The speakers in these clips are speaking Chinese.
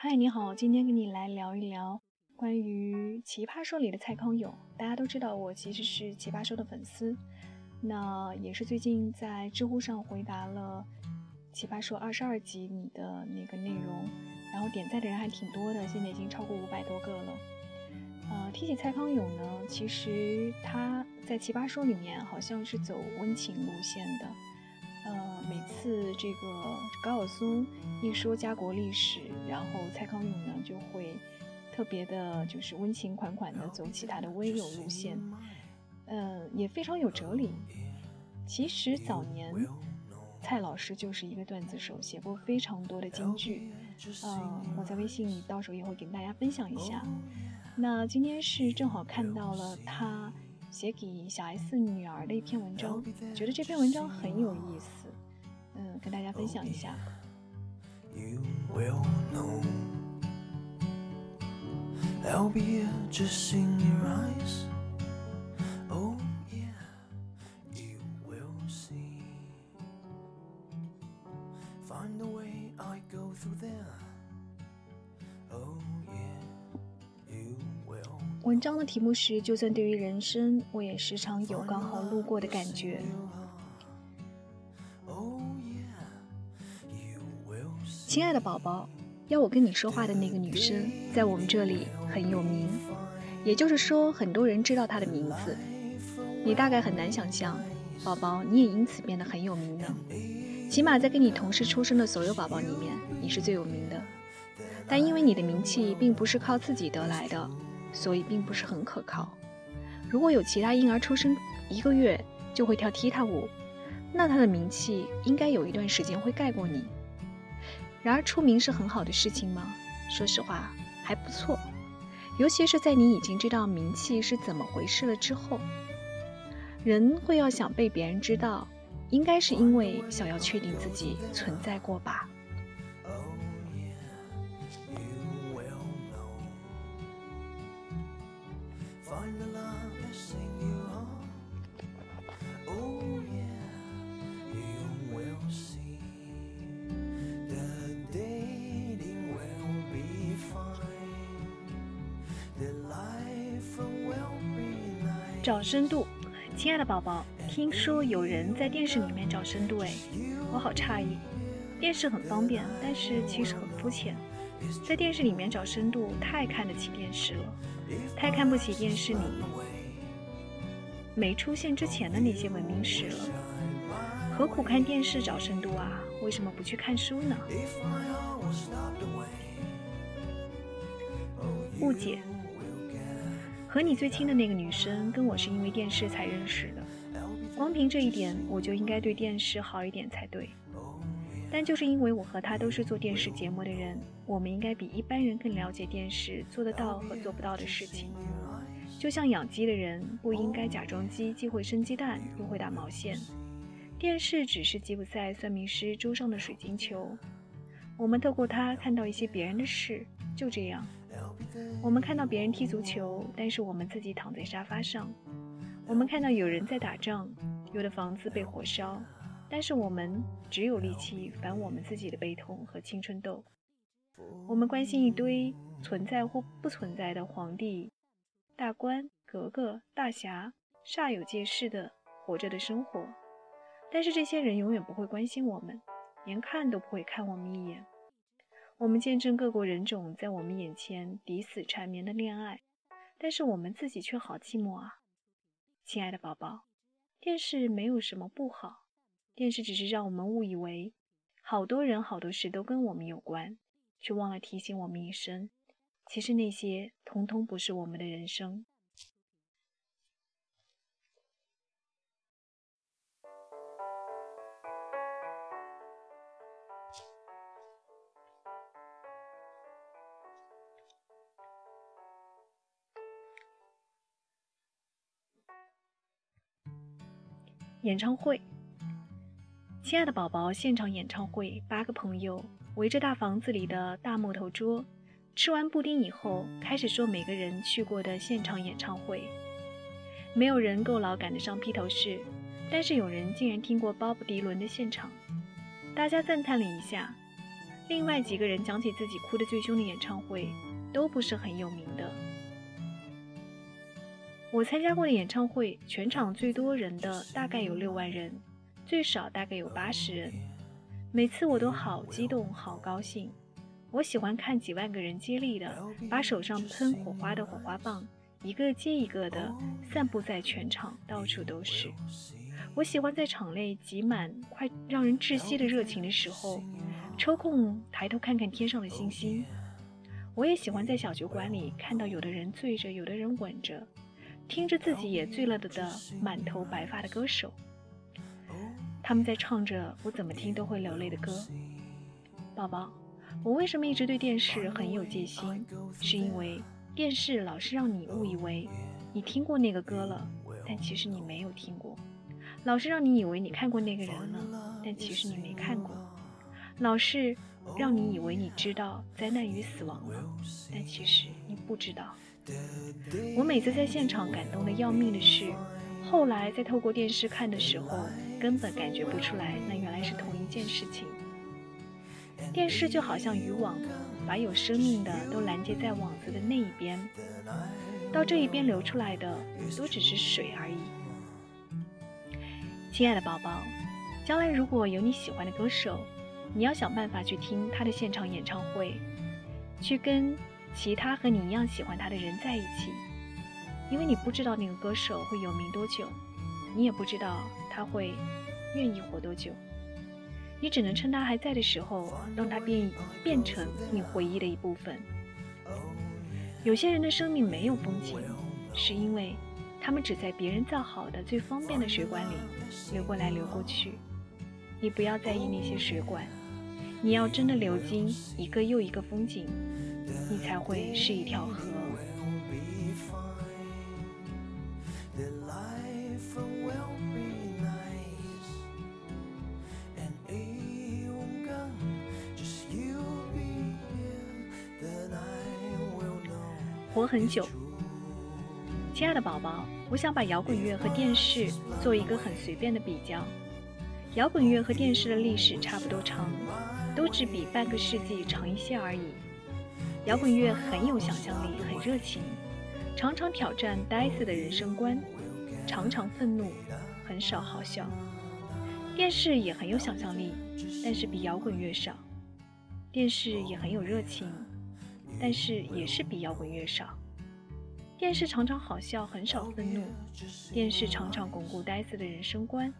嗨，你好，今天跟你来聊一聊关于《奇葩说》里的蔡康永。大家都知道我其实是《奇葩说》的粉丝，那也是最近在知乎上回答了《奇葩说》二十二集里的那个内容，然后点赞的人还挺多的，现在已经超过五百多个了。呃，提起蔡康永呢，其实他在《奇葩说》里面好像是走温情路线的。每次这个高晓松一说家国历史，然后蔡康永呢就会特别的，就是温情款款的走起他的温柔路线，呃，也非常有哲理。其实早年蔡老师就是一个段子手，写过非常多的金句，呃，我在微信里到时候也会给大家分享一下。那今天是正好看到了他。写给小 S 女儿的一篇文章，觉得这篇文章很有意思，嗯，跟大家分享一下。文章的题目是：就算对于人生，我也时常有刚好路过的感觉。亲爱的宝宝，要我跟你说话的那个女生，在我们这里很有名，也就是说，很多人知道她的名字。你大概很难想象，宝宝，你也因此变得很有名呢。起码在跟你同时出生的所有宝宝里面，你是最有名的。但因为你的名气并不是靠自己得来的。所以并不是很可靠。如果有其他婴儿出生一个月就会跳踢踏舞，那他的名气应该有一段时间会盖过你。然而出名是很好的事情吗？说实话还不错，尤其是在你已经知道名气是怎么回事了之后。人会要想被别人知道，应该是因为想要确定自己存在过吧。找深度，亲爱的宝宝，听说有人在电视里面找深度，哎，我好诧异。电视很方便，但是其实很肤浅。在电视里面找深度，太看得起电视了，太看不起电视里没出现之前的那些文明史了。何苦看电视找深度啊？为什么不去看书呢？误解。和你最亲的那个女生，跟我是因为电视才认识的。光凭这一点，我就应该对电视好一点才对。但就是因为我和她都是做电视节目的人，我们应该比一般人更了解电视做得到和做不到的事情。就像养鸡的人不应该假装鸡既会生鸡蛋又会打毛线。电视只是吉普赛算命师桌上的水晶球，我们透过它看到一些别人的事，就这样。我们看到别人踢足球，但是我们自己躺在沙发上；我们看到有人在打仗，有的房子被火烧，但是我们只有力气反我们自己的悲痛和青春痘。我们关心一堆存在或不存在的皇帝、大官、格格、大侠，煞有介事的活着的生活，但是这些人永远不会关心我们，连看都不会看我们一眼。我们见证各国人种在我们眼前抵死缠绵的恋爱，但是我们自己却好寂寞啊！亲爱的宝宝，电视没有什么不好，电视只是让我们误以为好多人好多事都跟我们有关，却忘了提醒我们一声，其实那些通通不是我们的人生。演唱会，亲爱的宝宝，现场演唱会，八个朋友围着大房子里的大木头桌，吃完布丁以后，开始说每个人去过的现场演唱会。没有人够老赶得上披头士，但是有人竟然听过鲍勃迪伦的现场，大家赞叹了一下。另外几个人讲起自己哭得最凶的演唱会，都不是很有名的。我参加过的演唱会，全场最多人的大概有六万人，最少大概有八十人。每次我都好激动，好高兴。我喜欢看几万个人接力的，把手上喷火花的火花棒一个接一个的散布在全场，到处都是。我喜欢在场内挤满、快让人窒息的热情的时候。抽空抬头看看天上的星星，我也喜欢在小酒馆里看到有的人醉着，有的人吻着，听着自己也醉了的的满头白发的歌手，他们在唱着我怎么听都会流泪的歌。宝宝，我为什么一直对电视很有戒心？是因为电视老是让你误以为你听过那个歌了，但其实你没有听过；老是让你以为你看过那个人了，但其实你没看过。老是让你以为你知道灾难与死亡了，但其实你不知道。我每次在现场感动的要命的是，后来在透过电视看的时候，根本感觉不出来那原来是同一件事情。电视就好像渔网，把有生命的都拦截在网子的那一边，到这一边流出来的都只是水而已。亲爱的宝宝，将来如果有你喜欢的歌手，你要想办法去听他的现场演唱会，去跟其他和你一样喜欢他的人在一起，因为你不知道那个歌手会有名多久，你也不知道他会愿意活多久，你只能趁他还在的时候，让他变变成你回忆的一部分。有些人的生命没有风景，是因为他们只在别人造好的最方便的水管里流过来流过去。你不要在意那些水管。你要真的流经一个又一个风景，你才会是一条河。活很久，亲爱的宝宝，我想把摇滚乐和电视做一个很随便的比较。摇滚乐和电视的历史差不多长。都只比半个世纪长一些而已。摇滚乐很有想象力，很热情，常常挑战呆子的人生观，常常愤怒，很少好笑。电视也很有想象力，但是比摇滚乐少。电视也很有热情，但是也是比摇滚乐少。电视常常好笑，很少愤怒。电视常常巩固呆子的人生观。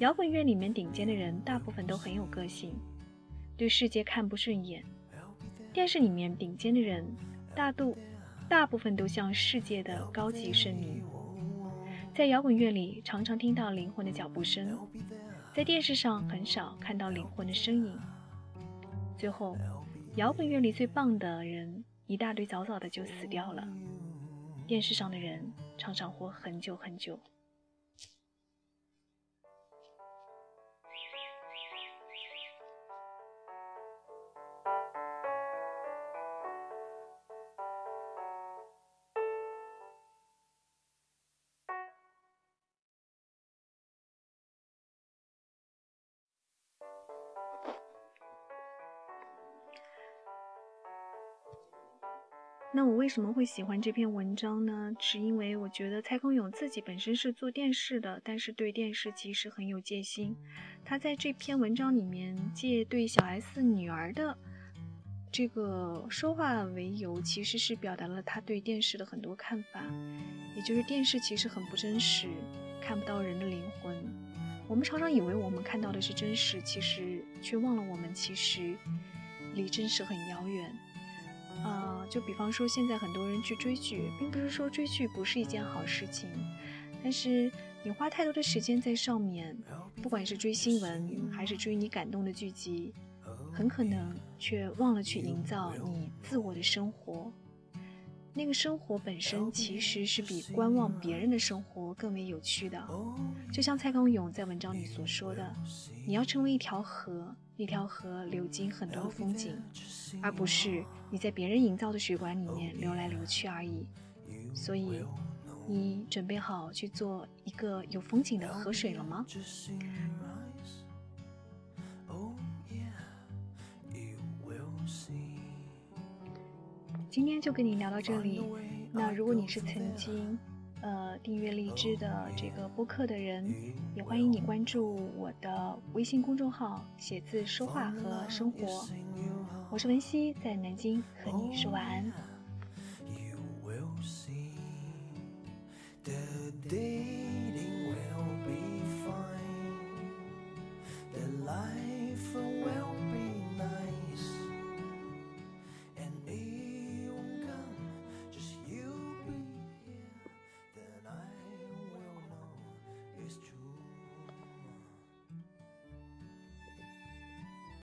摇滚乐里面顶尖的人，大部分都很有个性。对世界看不顺眼，电视里面顶尖的人，大度，大部分都像世界的高级圣女。在摇滚乐里，常常听到灵魂的脚步声，在电视上很少看到灵魂的身影。最后，摇滚乐里最棒的人，一大堆早早的就死掉了。电视上的人常常活很久很久。那我为什么会喜欢这篇文章呢？是因为我觉得蔡康永自己本身是做电视的，但是对电视其实很有戒心。他在这篇文章里面借对小 S 女儿的这个说话为由，其实是表达了他对电视的很多看法，也就是电视其实很不真实，看不到人的灵魂。我们常常以为我们看到的是真实，其实却忘了我们其实离真实很遥远。啊，就比方说，现在很多人去追剧，并不是说追剧不是一件好事情，但是你花太多的时间在上面，不管是追新闻还是追你感动的剧集，很可能却忘了去营造你自我的生活。那个生活本身其实是比观望别人的生活更为有趣的。就像蔡康永在文章里所说的，你要成为一条河。一条河流经很多的风景，而不是你在别人营造的水管里面流来流去而已。所以，你准备好去做一个有风景的河水了吗？今天就跟你聊到这里。那如果你是曾经呃订阅荔枝的这个播客的人，也欢迎你关注我的微信公众号“写字说话和生活”。我是文熙，在南京和你说晚安。